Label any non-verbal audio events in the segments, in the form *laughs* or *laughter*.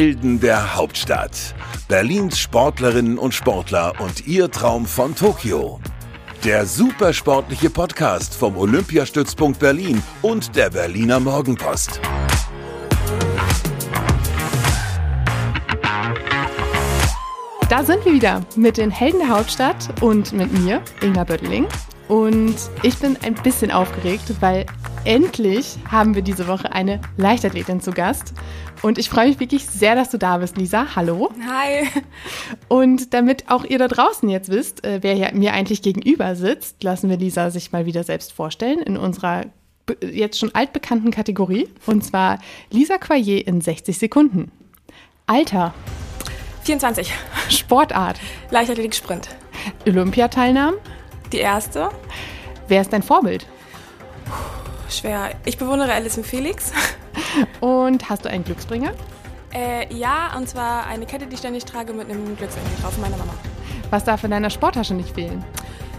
Helden der Hauptstadt. Berlins Sportlerinnen und Sportler und ihr Traum von Tokio. Der supersportliche Podcast vom Olympiastützpunkt Berlin und der Berliner Morgenpost. Da sind wir wieder mit den Helden der Hauptstadt und mit mir, Inga Böttling. Und ich bin ein bisschen aufgeregt, weil endlich haben wir diese Woche eine Leichtathletin zu Gast. Und ich freue mich wirklich sehr, dass du da bist, Lisa. Hallo. Hi. Und damit auch ihr da draußen jetzt wisst, äh, wer hier mir eigentlich gegenüber sitzt, lassen wir Lisa sich mal wieder selbst vorstellen in unserer jetzt schon altbekannten Kategorie. Und zwar Lisa Quayer in 60 Sekunden. Alter. 24. Sportart. Leichtathletik Sprint. Olympiateilnahmen. Die erste. Wer ist dein Vorbild? Schwer. Ich bewundere Alison Felix. *laughs* Und hast du einen Glücksbringer? Äh, ja, und zwar eine Kette, die ich ständig trage mit einem Glücksengel drauf meiner Mama. Was darf in deiner Sporttasche nicht fehlen?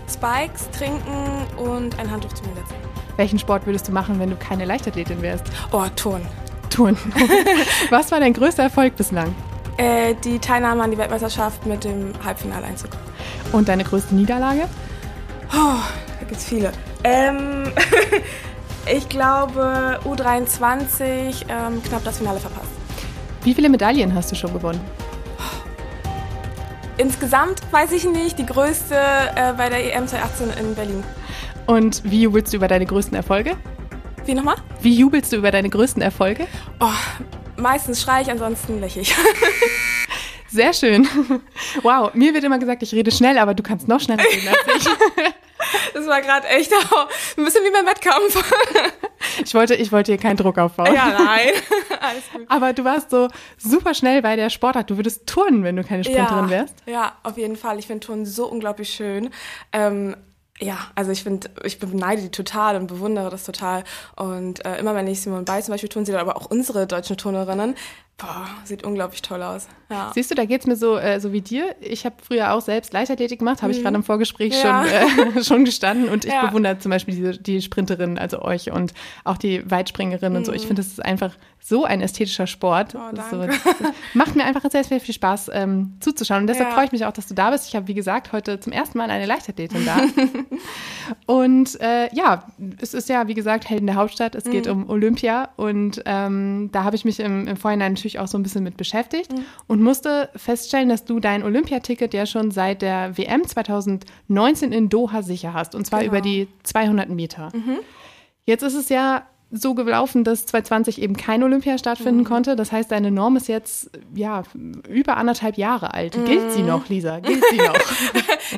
Spikes, Trinken und ein Handtuch zum Hinsetzen. Welchen Sport würdest du machen, wenn du keine Leichtathletin wärst? Oh, Turn. Turn. *laughs* *laughs* Was war dein größter Erfolg bislang? Äh, die Teilnahme an die Weltmeisterschaft mit dem Halbfinaleinzug. Und deine größte Niederlage? Oh, da gibt's viele. Ähm, ich glaube U23 ähm, knapp das Finale verpasst. Wie viele Medaillen hast du schon gewonnen? Insgesamt weiß ich nicht, die größte äh, bei der EM 2018 in Berlin. Und wie jubelst du über deine größten Erfolge? Wie nochmal? Wie jubelst du über deine größten Erfolge? Oh, meistens schreie ich, ansonsten lächle ich. Sehr schön. Wow, mir wird immer gesagt, ich rede schnell, aber du kannst noch schneller reden als ich. *laughs* Das war gerade echt auch ein bisschen wie beim Wettkampf. Ich wollte, ich wollte hier keinen Druck aufbauen. Ja, nein. *laughs* Alles gut. Aber du warst so super schnell bei der Sportart. Du würdest turnen, wenn du keine Sprinterin ja, wärst. Ja, auf jeden Fall. Ich finde Turnen so unglaublich schön. Ähm, ja, also ich finde, ich beneide die total und bewundere das total. Und äh, immer wenn ich Simone Bay zum Beispiel tun sehe, aber auch unsere deutschen Turnerinnen, boah, sieht unglaublich toll aus. Ja. Siehst du, da geht's mir so, äh, so wie dir. Ich habe früher auch selbst Leichtathletik gemacht, habe ich gerade im Vorgespräch Ja. schon, äh, *laughs* schon gestanden. Und ich Ja. bewundere zum Beispiel diese, die Sprinterinnen, also euch und auch die Weitspringerinnen und so. Ich finde, das ist einfach so ein ästhetischer Sport. Oh, so, macht mir einfach sehr, sehr viel Spaß ähm, zuzuschauen. Und deshalb freue ich mich auch, dass du da bist. Ich habe, wie gesagt, heute zum ersten Mal eine Leichtathletin da. *laughs* Und äh, ja, es ist ja, wie gesagt, Helden der Hauptstadt. Es geht um Olympia. Und ähm, da habe ich mich im, im Vorhinein natürlich auch so ein bisschen mit beschäftigt und musste feststellen, dass du dein Olympiaticket ja schon seit der WM 2019 in Doha sicher hast. Und zwar Genau. über die 200 Meter. Jetzt ist es ja so gelaufen, dass 2020 eben kein Olympia stattfinden konnte. Das heißt, deine Norm ist jetzt ja über anderthalb Jahre alt. Gilt sie noch, Lisa? Gilt sie noch? *laughs*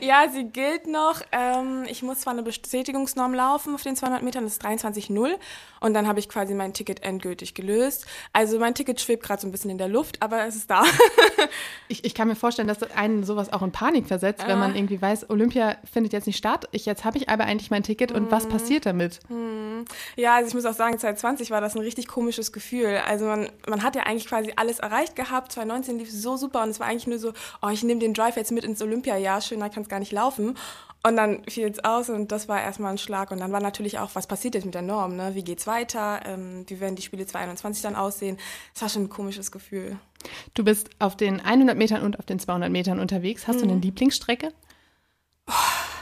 Ja, sie gilt noch. Ähm, ich muss zwar eine Bestätigungsnorm laufen auf den 200 Metern, das ist 23,0. Und dann habe ich quasi mein Ticket endgültig gelöst. Also mein Ticket schwebt gerade so ein bisschen in der Luft, aber es ist da. *laughs* Ich, ich kann mir vorstellen, dass einen sowas auch in Panik versetzt, wenn man irgendwie weiß, Olympia findet jetzt nicht statt. Ich, jetzt habe ich aber eigentlich mein Ticket und was passiert damit? Ja, also ich muss auch sagen, 2020 war das ein richtig komisches Gefühl. Also man, man hat ja eigentlich quasi alles erreicht gehabt. 2019 lief so super und es war eigentlich nur so, oh, ich nehme den Drive jetzt mit ins Olympiajahr, schöner kann es gar nicht laufen. Und dann fiel es aus und das war erstmal ein Schlag. Und dann war natürlich auch, was passiert jetzt mit der Norm? Ne? Wie geht's weiter? Ähm, wie werden die Spiele 2021 dann aussehen? Das war schon ein komisches Gefühl. Du bist auf den 100 Metern und auf den 200 Metern unterwegs. Hast du eine Lieblingsstrecke?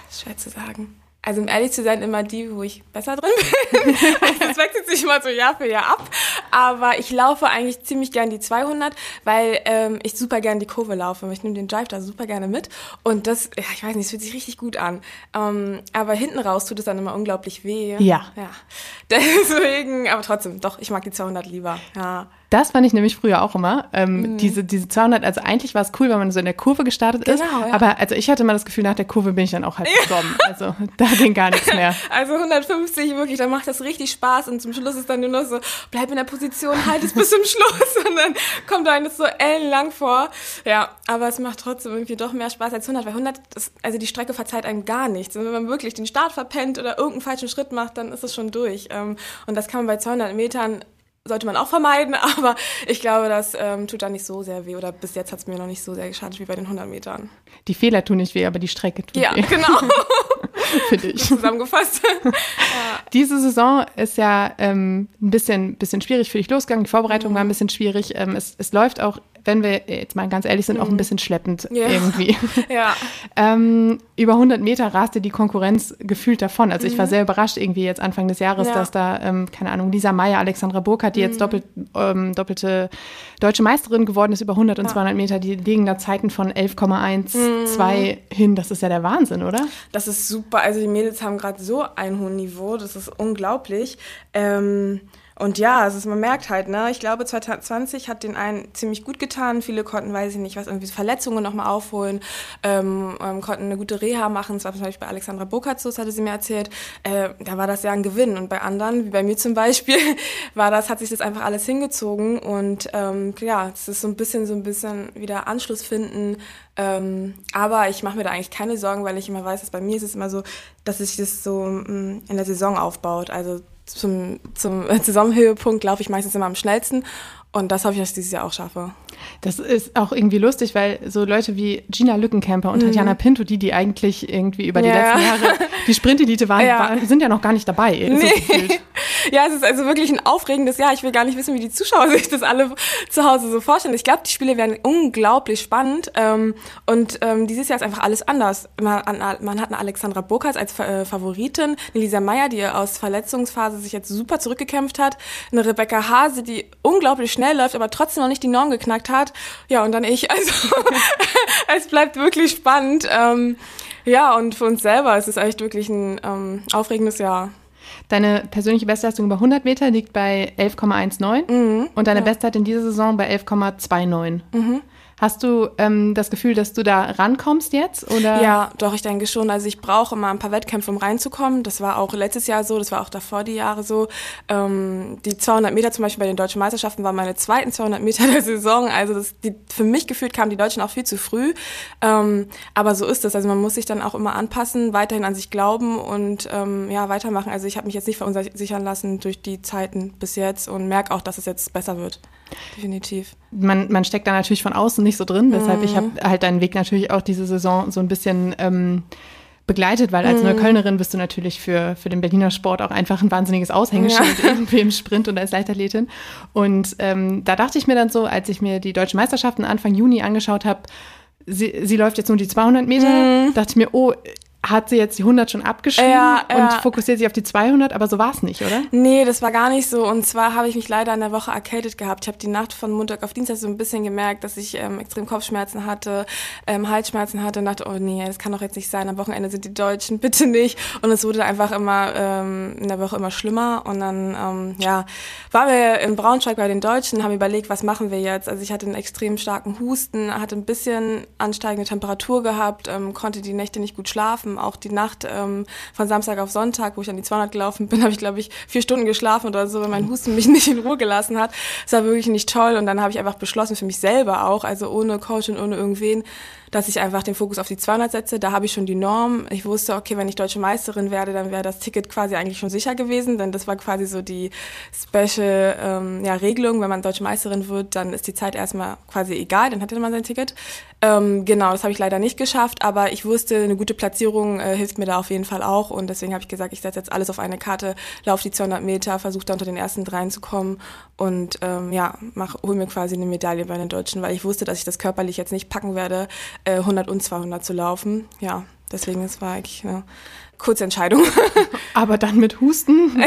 Ist schwer zu sagen. Also um ehrlich zu sein, immer die, wo ich besser drin bin. *laughs* also das wechselt sich immer so Jahr für Jahr ab. Aber ich laufe eigentlich ziemlich gern die 200, weil ähm, ich super gern die Kurve laufe. Ich nehme den Drive da super gerne mit. Und das, ja, ich weiß nicht, es fühlt sich richtig gut an. Ähm, aber hinten raus tut es dann immer unglaublich weh. Ja. Ja. *laughs* Deswegen, aber trotzdem, doch, ich mag die 200 lieber. Ja. Das fand ich nämlich früher auch immer. Ähm, diese, diese 200, also eigentlich war es cool, wenn man so in der Kurve gestartet ist. Genau, ja. Aber also ich hatte immer das Gefühl, nach der Kurve bin ich dann auch halt gestorben. Also da ging gar nichts mehr. *laughs* Also 150 wirklich, da macht das richtig Spaß und zum Schluss ist dann nur noch so, bleib in der Position, halt es bis zum *laughs* Schluss und dann kommt da eines so ellenlang vor. Ja, aber es macht trotzdem irgendwie doch mehr Spaß als 100, weil 100, ist, also die Strecke verzeiht einem gar nichts. Und wenn man wirklich den Start verpennt oder irgendeinen falschen Schritt macht, dann ist es schon durch. Ähm, Und das kann man bei 200 Metern sollte man auch vermeiden, *laughs* aber ich glaube, das ähm, tut da nicht so sehr weh. Oder bis jetzt hat es mir noch nicht so sehr geschadet wie bei den 100 Metern. Die Fehler tun nicht weh, aber die Strecke tut Ja, weh, genau. *laughs* finde ich. *laughs* Zusammengefasst. Diese Saison ist ja ähm, ein bisschen, bisschen schwierig für dich losgegangen. Die Vorbereitung war ein bisschen schwierig. Ähm, es, es läuft auch wenn wir jetzt mal ganz ehrlich sind, auch ein bisschen schleppend Ja. irgendwie. *laughs* Ja. ähm, über 100 Meter raste die Konkurrenz gefühlt davon. Also ich war sehr überrascht irgendwie jetzt Anfang des Jahres, Ja. dass da, ähm, keine Ahnung, Lisa Meyer, Alexandra Burkhardt, die jetzt doppelt, ähm, doppelte deutsche Meisterin geworden ist über 100 und 200 Meter, die legen da Zeiten von 11,12 hin. Das ist ja der Wahnsinn, oder? Das ist super. Also die Mädels haben gerade so ein hohes Niveau, das ist unglaublich. Ähm, und ja, also man merkt halt, ne, ich glaube 2020 hat den einen ziemlich gut getan. Viele konnten, weiß ich nicht, was irgendwie Verletzungen nochmal aufholen, ähm, ähm, konnten eine gute Reha machen. Das war zum Beispiel bei Alexandra Burkhardt hatte sie mir erzählt. Äh, da war das ja ein Gewinn. Und bei anderen, wie bei mir zum Beispiel, *laughs* war das, hat sich das einfach alles hingezogen. Und ähm, ja, es ist so ein bisschen, so ein bisschen wieder Anschluss finden. Ähm, aber ich mache mir da eigentlich keine Sorgen, weil ich immer weiß, dass bei mir ist es immer so, dass sich das so mm, in der Saison aufbaut. Also zum, zum Saisonhöhepunkt laufe ich meistens immer am schnellsten. Und das hoffe ich, dass ich dieses Jahr auch schaffe. Das ist auch irgendwie lustig, weil so Leute wie Gina Lückenkämper und Tatjana Pinto, die, die eigentlich irgendwie über die Mhm. Ja. letzten Jahre die Sprintelite waren, Ja. waren, sind ja noch gar nicht dabei. So gefühlt. *laughs* Ja, es ist also wirklich ein aufregendes Jahr. Ich will gar nicht wissen, wie die Zuschauer *laughs* sich das alle zu Hause so vorstellen. Ich glaube, die Spiele werden unglaublich spannend. Ähm, und ähm, dieses Jahr ist einfach alles anders. Man, an- man hat eine Alexandra Burkhardt als äh, Favoritin, eine Lisa Meyer, die aus Verletzungsphase sich jetzt super zurückgekämpft hat, eine Rebecca Hase, die unglaublich schnell läuft, aber trotzdem noch nicht die Norm geknackt hat. Ja, und dann ich. *laughs* Also *laughs* es bleibt wirklich spannend. Ähm, ja, und für uns selber ist es echt wirklich ein ähm, aufregendes Jahr. Deine persönliche Bestleistung über 100 Meter liegt bei 11,19 Mhm. und deine Bestzeit in dieser Saison bei 11,29. Hast du ähm, das Gefühl, dass du da rankommst jetzt? Oder? Ja, doch, ich denke schon. Also ich brauche immer ein paar Wettkämpfe, um reinzukommen. Das war auch letztes Jahr so, das war auch davor die Jahre so. Ähm, die 200 Meter zum Beispiel bei den Deutschen Meisterschaften waren meine zweiten 200 Meter der Saison. Also das, die, für mich gefühlt kamen die Deutschen auch viel zu früh. Ähm, aber so ist es. Also man muss sich dann auch immer anpassen, weiterhin an sich glauben und ähm, ja weitermachen. Also ich habe mich jetzt nicht verunsichern lassen durch die Zeiten bis jetzt und merke auch, dass es jetzt besser wird. Definitiv. Man, man steckt da natürlich von außen nicht so drin, weshalb ich habe halt deinen Weg natürlich auch diese Saison so ein bisschen ähm, begleitet, weil als Neuköllnerin bist du natürlich für, für den Berliner Sport auch einfach ein wahnsinniges Aushängeschild irgendwie im Sprint und als Leichtathletin. Und ähm, da dachte ich mir dann so, als ich mir die deutschen Meisterschaften Anfang Juni angeschaut habe, sie, sie läuft jetzt nur die 200 Meter, dachte ich mir, oh, hat sie jetzt die 100 schon abgeschrieben Ja, und ja. fokussiert sich auf die 200, aber so war es nicht, oder? Nee, das war gar nicht so. Und zwar habe ich mich leider in der Woche erkältet gehabt. Ich habe die Nacht von Montag auf Dienstag so ein bisschen gemerkt, dass ich ähm, extrem Kopfschmerzen hatte, ähm, Halsschmerzen hatte und dachte, oh nee, das kann doch jetzt nicht sein. Am Wochenende sind die Deutschen, *laughs* bitte nicht. Und es wurde einfach immer ähm, in der Woche immer schlimmer. Und dann, ähm, ja, waren wir in Braunschweig bei den Deutschen, haben überlegt, was machen wir jetzt. Also ich hatte einen extrem starken Husten, hatte ein bisschen ansteigende Temperatur gehabt, ähm, konnte die Nächte nicht gut schlafen. Auch die Nacht ähm, von Samstag auf Sonntag, wo ich an die 200 gelaufen bin, *laughs* habe ich, glaube ich, vier Stunden geschlafen oder so, weil mein Husten mich *laughs* nicht in Ruhe gelassen hat. Das war wirklich nicht toll. Und dann habe ich einfach beschlossen, für mich selber auch, also ohne Coach und ohne irgendwen, dass ich einfach den Fokus auf die 200 setze. Da habe ich schon die Norm. Ich wusste, okay, wenn ich deutsche Meisterin werde, dann wäre das Ticket quasi eigentlich schon sicher gewesen, denn das war quasi so die Special ähm, ja, Regelung. Wenn man deutsche Meisterin wird, dann ist die Zeit erstmal quasi egal, dann hatte man sein Ticket. Ähm, genau, das habe ich leider nicht geschafft, aber ich wusste, eine gute Platzierung äh, hilft mir da auf jeden Fall auch und deswegen habe ich gesagt, ich setze jetzt alles auf eine Karte, laufe die 200 Meter, versuche da unter den ersten dreien zu kommen und ähm, ja, mach, hol mir quasi eine Medaille bei den Deutschen, weil ich wusste, dass ich das körperlich jetzt nicht packen werde, äh, 100 und 200 zu laufen. Ja, deswegen, es war eigentlich eine kurze Entscheidung. *laughs* Aber dann mit Husten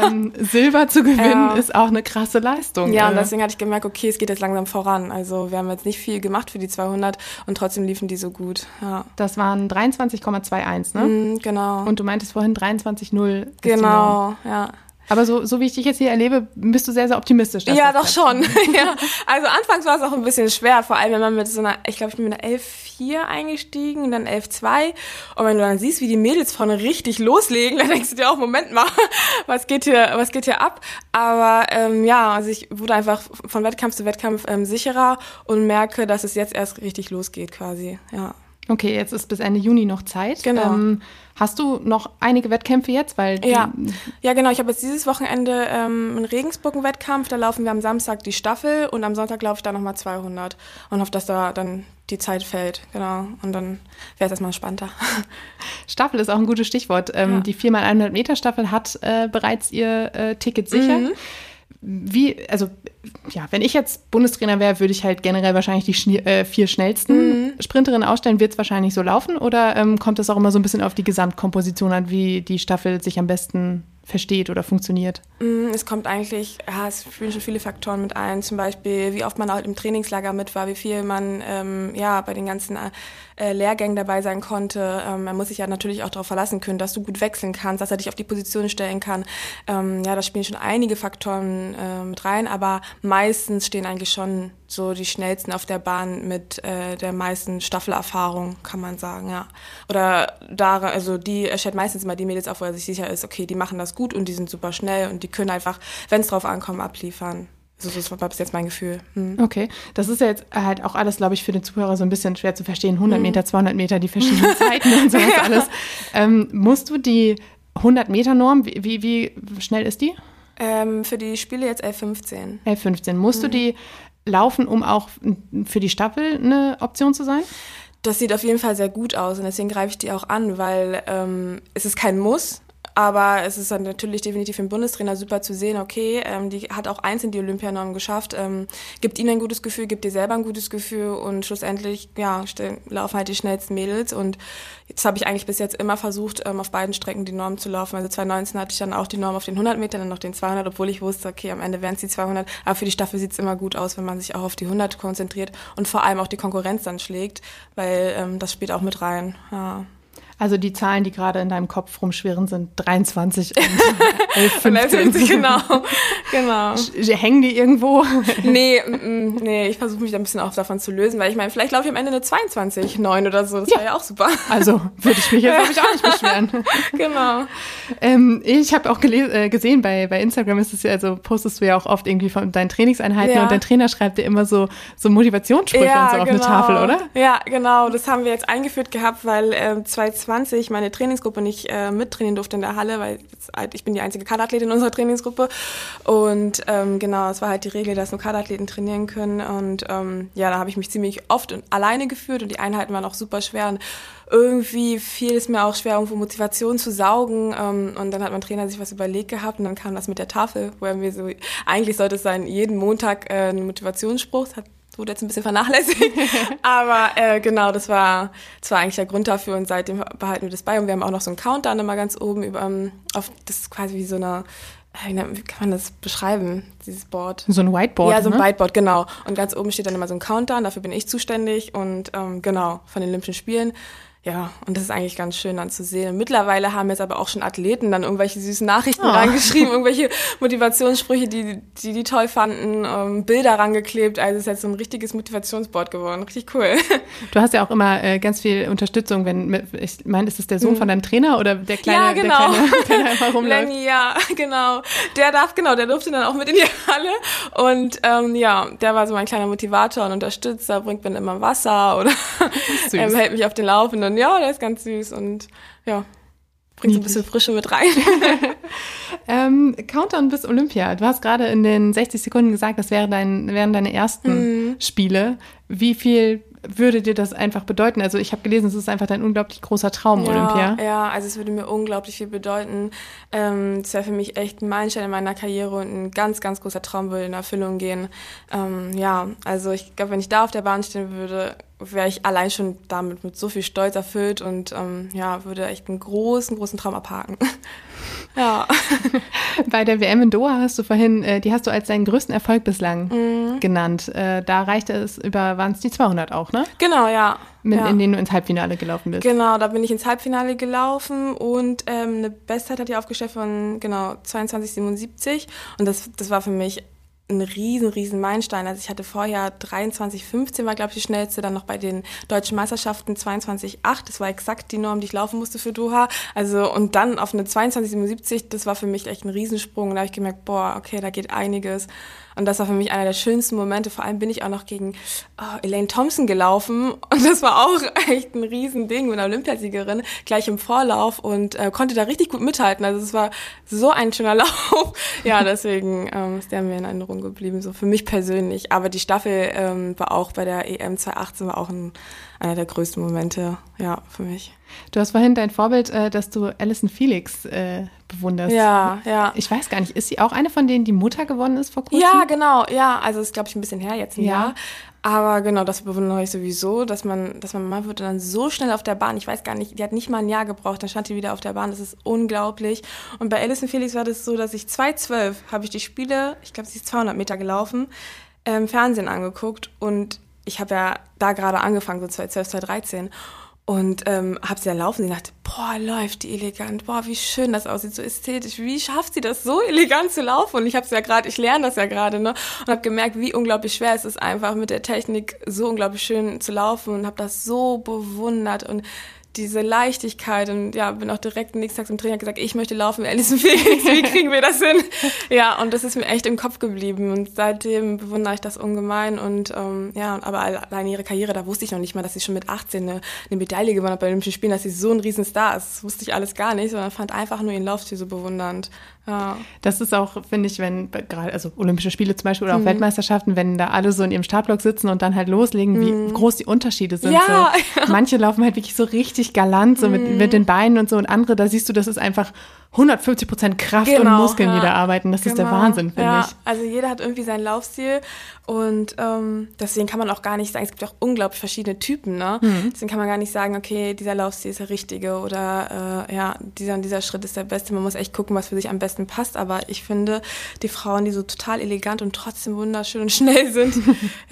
ähm, Silber zu gewinnen, Ja. ist auch eine krasse Leistung. Ja, und Äh, deswegen hatte ich gemerkt, okay, es geht jetzt langsam voran. Also wir haben jetzt nicht viel gemacht für die 200 und trotzdem liefen die so gut. Ja, Das waren 23,21, ne? Mhm, genau. Und du meintest vorhin 23,0 ist die Norm. genau, ja. Aber so, so wie ich dich jetzt hier erlebe, bist du sehr, sehr optimistisch. Ja, doch schon. *laughs* ja. Also anfangs war es auch ein bisschen schwer, vor allem wenn man mit so einer, ich glaube, ich bin mit einer 11.4 eingestiegen und dann 11.2. Und wenn du dann siehst, wie die Mädels vorne richtig loslegen, dann denkst du dir auch, Moment mal, *laughs* was geht hier, was geht hier ab? Aber ähm, ja, also ich wurde einfach von Wettkampf zu Wettkampf ähm, sicherer und merke, dass es jetzt erst richtig losgeht quasi. Ja. Okay, jetzt ist bis Ende Juni noch Zeit. Genau. Ähm, hast du noch einige Wettkämpfe jetzt? Weil Ja, ja genau. Ich habe jetzt dieses Wochenende ähm, einen Regensburg einen Wettkampf. Da laufen wir am Samstag die Staffel und am Sonntag laufe ich da nochmal 200 und hoffe, dass da dann die Zeit fällt. Genau. Und dann wäre es erstmal entspannter. *laughs* Staffel ist auch ein gutes Stichwort. Ähm, Ja. Die 4x100 Meter Staffel hat äh, bereits ihr äh, Ticket sicher. Mhm. Wie, also ja, wenn ich jetzt Bundestrainer wäre, würde ich halt generell wahrscheinlich die Schnie äh, vier schnellsten mhm. Sprinterinnen ausstellen. Wird es wahrscheinlich so laufen oder ähm, kommt es auch immer so ein bisschen auf die Gesamtkomposition an, wie die Staffel sich am besten versteht oder funktioniert? Mm, es kommt eigentlich, ja, es spielen schon viele Faktoren mit ein. Zum Beispiel, wie oft man auch im Trainingslager mit war, wie viel man ähm, ja bei den ganzen äh, Lehrgängen dabei sein konnte. Ähm, man muss sich ja natürlich auch darauf verlassen können, dass du gut wechseln kannst, dass er dich auf die Position stellen kann. Ähm, ja, da spielen schon einige Faktoren äh, mit rein, aber meistens stehen eigentlich schon so die schnellsten auf der Bahn mit äh, der meisten Staffelerfahrung, kann man sagen, ja. Oder da, also die stellt meistens mal die Mädels auf, wo er sich sicher ist, okay, die machen das gut und die sind super schnell und die können einfach, wenn es drauf ankommt, abliefern. Also das war bis jetzt mein Gefühl. Hm. Okay, das ist jetzt halt auch alles, glaube ich, für den Zuhörer so ein bisschen schwer zu verstehen. 100 Meter, 200 Meter, die verschiedenen *laughs* Zeiten und sowas ja. alles. Ähm, musst du die 100 Meter Norm, wie, wie, wie schnell ist die? Ähm, für die Spiele jetzt 11,15. 11,15. Musst hm. du die laufen, um auch für die Staffel eine Option zu sein? Das sieht auf jeden Fall sehr gut aus und deswegen greife ich die auch an, weil ähm, es ist kein Muss, aber es ist dann natürlich definitiv den Bundestrainer super zu sehen, okay, ähm, die hat auch eins in die Olympianorm geschafft, ähm, gibt ihnen ein gutes Gefühl, gibt dir selber ein gutes Gefühl und schlussendlich, ja, laufen halt die schnellsten Mädels und jetzt habe ich eigentlich bis jetzt immer versucht, ähm, auf beiden Strecken die Norm zu laufen. Also 2019 hatte ich dann auch die Norm auf den 100 Metern und noch den 200, obwohl ich wusste, okay, am Ende wären es die 200, aber für die Staffel sieht es immer gut aus, wenn man sich auch auf die 100 konzentriert und vor allem auch die Konkurrenz dann schlägt, weil ähm, das spielt auch mit rein, ja. Also die Zahlen, die gerade in deinem Kopf rumschwirren, sind 23 und *laughs* 11, 15. genau, genau. Hängen die irgendwo? *laughs* nee, mm, nee, ich versuche mich da ein bisschen auch davon zu lösen, weil ich meine, vielleicht laufe ich am Ende eine 22, 9 oder so, das ja. wäre ja auch super. Also würde ich mich jetzt, glaube ich, auch nicht beschweren. *laughs* genau. Ähm, ich habe auch äh, gesehen, bei, bei Instagram ist es ja, also postest du ja auch oft irgendwie von deinen Trainingseinheiten ja. und dein Trainer schreibt dir immer so, so Motivationssprüche ja, und so auf genau. eine Tafel, oder? Ja, genau, das haben wir jetzt eingeführt gehabt, weil äh, 2020 20 meine Trainingsgruppe nicht äh, mittrainieren durfte in der Halle, weil halt, ich bin die einzige Kaderathletin in unserer Trainingsgruppe. Und ähm, genau, es war halt die Regel, dass nur Kaderathleten trainieren können. Und ähm, ja, da habe ich mich ziemlich oft und alleine geführt und die Einheiten waren auch super schwer. Und irgendwie fiel es mir auch schwer, irgendwo Motivation zu saugen. Ähm, und dann hat mein Trainer sich was überlegt gehabt und dann kam das mit der Tafel, wo er mir so, eigentlich sollte es sein, jeden Montag äh, ein Motivationsspruch, hat wurde jetzt ein bisschen vernachlässigt. *laughs* Aber äh, genau, das war, das war eigentlich der Grund dafür und seitdem behalten wir das bei. Und wir haben auch noch so einen Countdown immer ganz oben über, um, auf, das ist quasi wie so eine, äh, wie kann man das beschreiben, dieses Board? So ein Whiteboard. Ja, so ein ne? Whiteboard, genau. Und ganz oben steht dann immer so ein Countdown, dafür bin ich zuständig und ähm, genau, von den Olympischen Spielen. Ja, und das ist eigentlich ganz schön dann zu sehen. Mittlerweile haben jetzt aber auch schon Athleten dann irgendwelche süßen Nachrichten oh. reingeschrieben, *laughs* irgendwelche Motivationssprüche, die, die die toll fanden, ähm, Bilder rangeklebt. Also es ist jetzt so ein richtiges Motivationsboard geworden. Richtig cool. *laughs* Du hast ja auch immer äh, ganz viel Unterstützung, wenn, ich meine, ist es der Sohn mhm. von deinem Trainer oder der kleine, ja, genau. der kleine, der einfach *laughs* rumläuft? Lenny, ja, genau. Der darf, genau, der durfte dann auch mit in die Halle und ähm, ja, der war so mein kleiner Motivator und Unterstützer, bringt mir immer Wasser oder ähm, hält mich auf den Laufenden ja, der ist ganz süß und ja, bringt so ein bisschen Frische mit rein. *laughs* *laughs* ähm, Countdown bis Olympia. Du hast gerade in den 60 Sekunden gesagt, das wäre dein, wären deine ersten mhm. Spiele. Wie viel würde dir das einfach bedeuten? Also ich habe gelesen, es ist einfach dein unglaublich großer Traum, ja, Olympia. Ja, also es würde mir unglaublich viel bedeuten. Ähm, es wäre für mich echt ein Meilenstein in meiner Karriere und ein ganz, ganz großer Traum würde in Erfüllung gehen. Ähm, ja, also ich glaube, wenn ich da auf der Bahn stehen würde, wäre ich allein schon damit mit so viel Stolz erfüllt und ähm, ja, würde echt einen großen, großen Traum abhaken. *laughs* ja. *laughs* Bei der WM in Doha hast du vorhin, äh, die hast du als deinen größten Erfolg bislang mhm. genannt. Äh, da reichte es über, waren es die 200 auch, ne? Genau, ja. Mit, ja. In denen du ins Halbfinale gelaufen bist. Genau, da bin ich ins Halbfinale gelaufen und ähm, eine Bestzeit hat die aufgestellt von genau 22,77 und das, das war für mich ein riesen, riesen Meilenstein. Also ich hatte vorher 23,15 war, glaube ich, die schnellste, dann noch bei den deutschen Meisterschaften 22,8. Das war exakt die Norm, die ich laufen musste für Doha. Also und dann auf eine 22,77, das war für mich echt ein Riesensprung. Da habe ich gemerkt, boah, okay, da geht einiges. Und das war für mich einer der schönsten Momente. Vor allem bin ich auch noch gegen oh, Elaine Thompson gelaufen. *laughs* Und das war auch echt ein Riesending mit einer Olympiasiegerin, gleich im Vorlauf und äh, konnte da richtig gut mithalten. Also es war so ein schöner *laughs* Lauf. ja, deswegen ähm, ist der mir in Erinnerung geblieben, so für mich persönlich. Aber die Staffel ähm, war auch bei der EM 2018 war auch ein, einer der größten Momente, ja, für mich. Du hast vorhin dein Vorbild, äh, dass du Alison Felix äh, bewunderst. Ja, ja. Ich weiß gar nicht, ist sie auch eine von denen, die Mutter geworden ist vor kurzem? Ja, genau, ja. Also ist, glaube ich, ein bisschen her, jetzt ein ja. Jahr. Aber genau, das bewundere ich sowieso, dass man, dass man Mama wird dann so schnell auf der Bahn. Ich weiß gar nicht, die hat nicht mal ein Jahr gebraucht, dann stand die wieder auf der Bahn. Das ist unglaublich. Und bei Alison Felix war das so, dass ich 2012 habe ich die Spiele, ich glaube, sie ist 200 Meter gelaufen, im ähm, Fernsehen angeguckt und ich habe ja da gerade angefangen, so 2012, 2013 und ähm, habe sie ja laufen sie dachte, boah, läuft die elegant, boah, wie schön das aussieht, so ästhetisch, wie schafft sie das so *laughs* elegant zu laufen? Und ich habe es ja gerade, ich lerne das ja gerade, ne? Und habe gemerkt, wie unglaublich schwer es ist, einfach mit der Technik so unglaublich schön zu laufen und habe das so bewundert und diese Leichtigkeit und ja, bin auch direkt nächsten Tag zum Trainer gesagt, ich möchte laufen Alison Felix, wie kriegen wir das hin? *laughs* Ja, und das ist mir echt im Kopf geblieben und seitdem bewundere ich das ungemein und ähm, ja, aber allein ihre Karriere, da wusste ich noch nicht mal, dass sie schon mit 18 eine, eine Medaille gewonnen hat bei Olympischen Spielen, dass sie so ein Riesenstar ist. Das wusste ich alles gar nicht, sondern fand einfach nur ihren Laufstil so bewundernd. Ja. Das ist auch, finde ich, wenn gerade, also Olympische Spiele zum Beispiel oder auch mhm. Weltmeisterschaften, wenn da alle so in ihrem Startblock sitzen und dann halt loslegen, wie mhm. groß die Unterschiede sind. Ja, so. Manche laufen halt wirklich so richtig galant, so mit, mhm. mit den Beinen und so und andere, da siehst du, das ist einfach 150 Prozent Kraft genau, und Muskeln, ja. da arbeiten. Das genau. ist der genau. Wahnsinn, finde ja. ich. Also jeder hat irgendwie seinen Laufstil und ähm, deswegen kann man auch gar nicht sagen, es gibt auch unglaublich verschiedene Typen, ne? Mhm. Deswegen kann man gar nicht sagen, okay, dieser Laufstil ist der richtige oder äh, ja, dieser und dieser Schritt ist der beste. Man muss echt gucken, was für sich am besten passt. Aber ich finde, die Frauen, die so total elegant und trotzdem wunderschön und *laughs* schnell sind,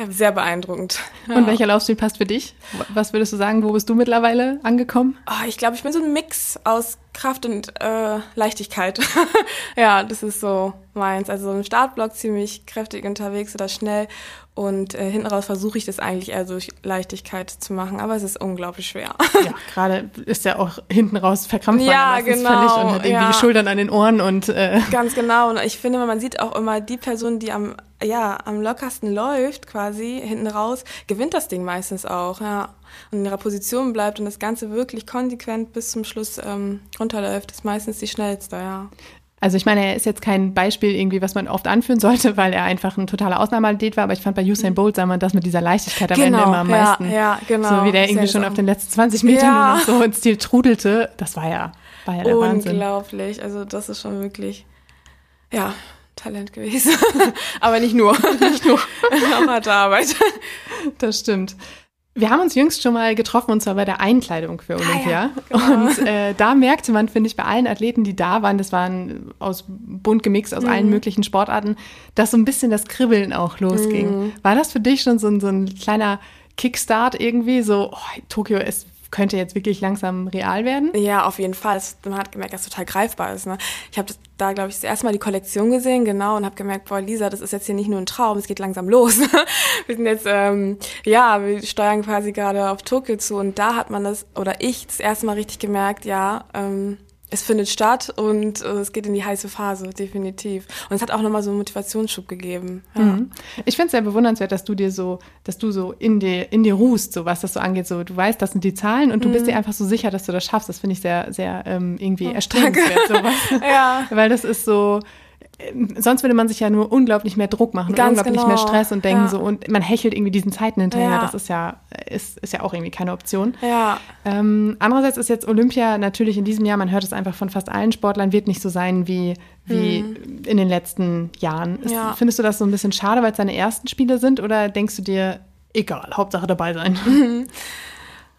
sehr beeindruckend. Ja. Und welcher Laufstil passt für dich? Was würdest du sagen, wo bist du mittlerweile angekommen? Oh, ich glaube, ich bin so ein Mix aus Kraft und äh, Leichtigkeit. *laughs* ja, das ist so meins. Also im Startblock ziemlich kräftig unterwegs oder schnell und äh, hinten raus versuche ich das eigentlich eher durch Leichtigkeit zu machen, aber es ist unglaublich schwer. *laughs* ja, gerade ist ja auch hinten raus verkrampft man ja, genau, völlig und hat irgendwie ja. die Schultern an den Ohren und äh *laughs* ganz genau. Und ich finde, man sieht auch immer die Person, die am ja am lockersten läuft, quasi hinten raus, gewinnt das Ding meistens auch. Ja und in ihrer Position bleibt und das Ganze wirklich konsequent bis zum Schluss ähm, runterläuft, ist meistens die schnellste, ja. Also ich meine, er ist jetzt kein Beispiel irgendwie, was man oft anführen sollte, weil er einfach ein totaler Ausnahmeathlet war, aber ich fand bei Usain Bolt sah man das mit dieser Leichtigkeit am genau, Ende immer am meisten. Ja, ja, genau. So wie der irgendwie schon auf den letzten 20 Metern ja. so ins Ziel trudelte, das war ja, war ja der Unglaublich. Wahnsinn. Unglaublich, also das ist schon wirklich, ja, Talent gewesen. *laughs* aber nicht nur, *laughs* nicht nur, *laughs* auch harte Arbeit. Das stimmt. Wir haben uns jüngst schon mal getroffen und zwar bei der Einkleidung für Olympia. Ah, ja, genau. Und äh, da merkte man, finde ich, bei allen Athleten, die da waren, das waren aus bunt gemixt aus mhm. allen möglichen Sportarten, dass so ein bisschen das Kribbeln auch losging. Mhm. War das für dich schon so, so ein kleiner Kickstart irgendwie? So, oh, Tokio ist könnte jetzt wirklich langsam real werden? Ja, auf jeden Fall. man hat gemerkt, dass es total greifbar ist. Ne? Ich habe da, glaube ich, das erste Mal die Kollektion gesehen, genau, und habe gemerkt, boah, Lisa, das ist jetzt hier nicht nur ein Traum, es geht langsam los. *laughs* wir sind jetzt, ähm, ja, wir steuern quasi gerade auf Tokio zu und da hat man das, oder ich, das erste Mal richtig gemerkt, ja, ähm, es findet statt und äh, es geht in die heiße Phase, definitiv. Und es hat auch nochmal so einen Motivationsschub gegeben. Ja. Mhm. Ich finde es sehr bewundernswert, dass du dir so, dass du so in dir, in dir ruhst, so was das so angeht. So, du weißt, das sind die Zahlen und du bist mhm. dir einfach so sicher, dass du das schaffst. Das finde ich sehr, sehr ähm, irgendwie oh, erstrebenswert. *laughs* Ja. Weil das ist so, sonst würde man sich ja nur unglaublich mehr Druck machen, Ganz unglaublich genau. mehr Stress und denken ja. so und man hechelt irgendwie diesen Zeiten hinterher. Ja. Das ist ja ist, ist ja auch irgendwie keine Option. Ja. Ähm, andererseits ist jetzt Olympia natürlich in diesem Jahr, man hört es einfach von fast allen Sportlern, wird nicht so sein wie wie mhm. in den letzten Jahren. Ist, ja. Findest du das so ein bisschen schade, weil es deine ersten Spiele sind oder denkst du dir egal, Hauptsache dabei sein? *laughs*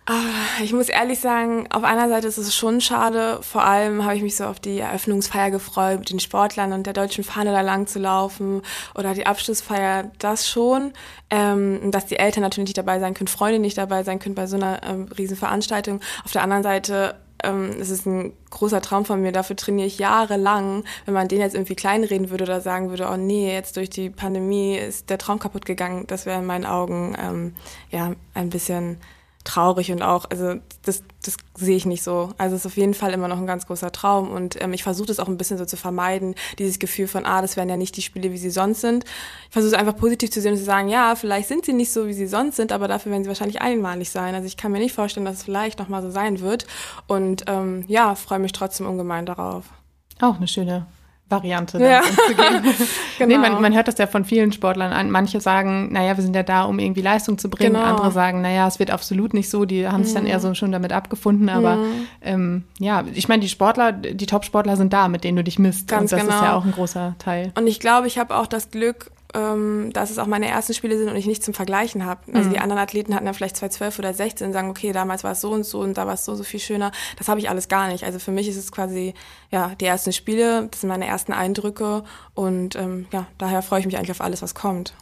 Ah, ich muss ehrlich sagen, auf einer Seite ist es schon schade. Vor allem habe ich mich so auf die Eröffnungsfeier gefreut, mit den Sportlern und der deutschen Fahne da lang zu laufen oder die Abschlussfeier, das schon. Ähm, dass die Eltern natürlich nicht dabei sein können, Freunde nicht dabei sein können bei so einer ähm, Riesenveranstaltung. Auf der anderen Seite ähm, es ist ein großer Traum von mir, dafür trainiere ich jahrelang. Wenn man den jetzt irgendwie kleinreden würde oder sagen würde, oh nee, jetzt durch die Pandemie ist der Traum kaputt gegangen, das wäre in meinen Augen ähm, ja ein bisschen traurig und auch, also das, das sehe ich nicht so. Also es ist auf jeden Fall immer noch ein ganz großer Traum und ähm, ich versuche das auch ein bisschen so zu vermeiden, dieses Gefühl von, ah, das wären ja nicht die Spiele, wie sie sonst sind. Ich versuche es einfach positiv zu sehen und zu sagen, ja, vielleicht sind sie nicht so, wie sie sonst sind, aber dafür werden sie wahrscheinlich einmalig sein. Also ich kann mir nicht vorstellen, dass es vielleicht nochmal so sein wird und ähm, ja, freue mich trotzdem ungemein darauf. Auch eine schöne Variante Ja. umzugehen. Genau. *laughs* nee, man, man hört das ja von vielen Sportlern an. Manche sagen, naja, wir sind ja da, um irgendwie Leistung zu bringen. Genau. Mhm. Andere sagen, naja, es wird absolut nicht so. Die haben sich dann eher so schon damit abgefunden. Aber ähm, ja, ich meine, die Sportler, die Top-Sportler sind da, mit denen du dich misst. Ganz Und das ist genau. ja auch ein großer Teil. Und ich glaube, ich habe auch das Glück, ähm, dass es auch meine ersten Spiele sind und ich nichts zum Vergleichen habe. Also die anderen Athleten hatten ja vielleicht 2012 oder 16 und sagen, okay, damals war es so und so und da war es so, so viel schöner. Das habe ich alles gar nicht. Also für mich ist es quasi, ja, die ersten Spiele, das sind meine ersten Eindrücke und ähm, ja, daher freue ich mich eigentlich auf alles, was kommt.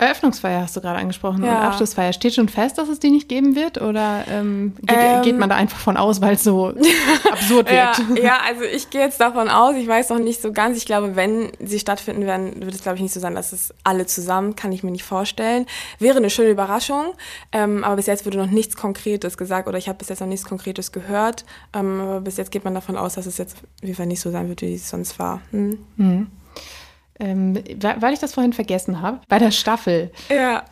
Eröffnungsfeier hast du gerade angesprochen Ja. und Abschlussfeier. Steht schon fest, dass es die nicht geben wird? Oder ähm, geht, Ähm. geht man da einfach von aus, weil es so *laughs* absurd Ja, wird? *laughs* ja, also ich gehe jetzt davon aus, ich weiß noch nicht so ganz. Ich glaube, wenn sie stattfinden werden, wird es, glaube ich, nicht so sein, dass es alle zusammen, kann ich mir nicht vorstellen. Wäre eine schöne Überraschung, ähm, aber bis jetzt wurde noch nichts Konkretes gesagt oder ich habe bis jetzt noch nichts Konkretes gehört. Ähm, aber bis jetzt geht man davon aus, dass es jetzt auf jeden Fall nicht so sein wird, wie es sonst war. Hm. Ähm, weil ich das vorhin vergessen habe, bei der Staffel. Ja.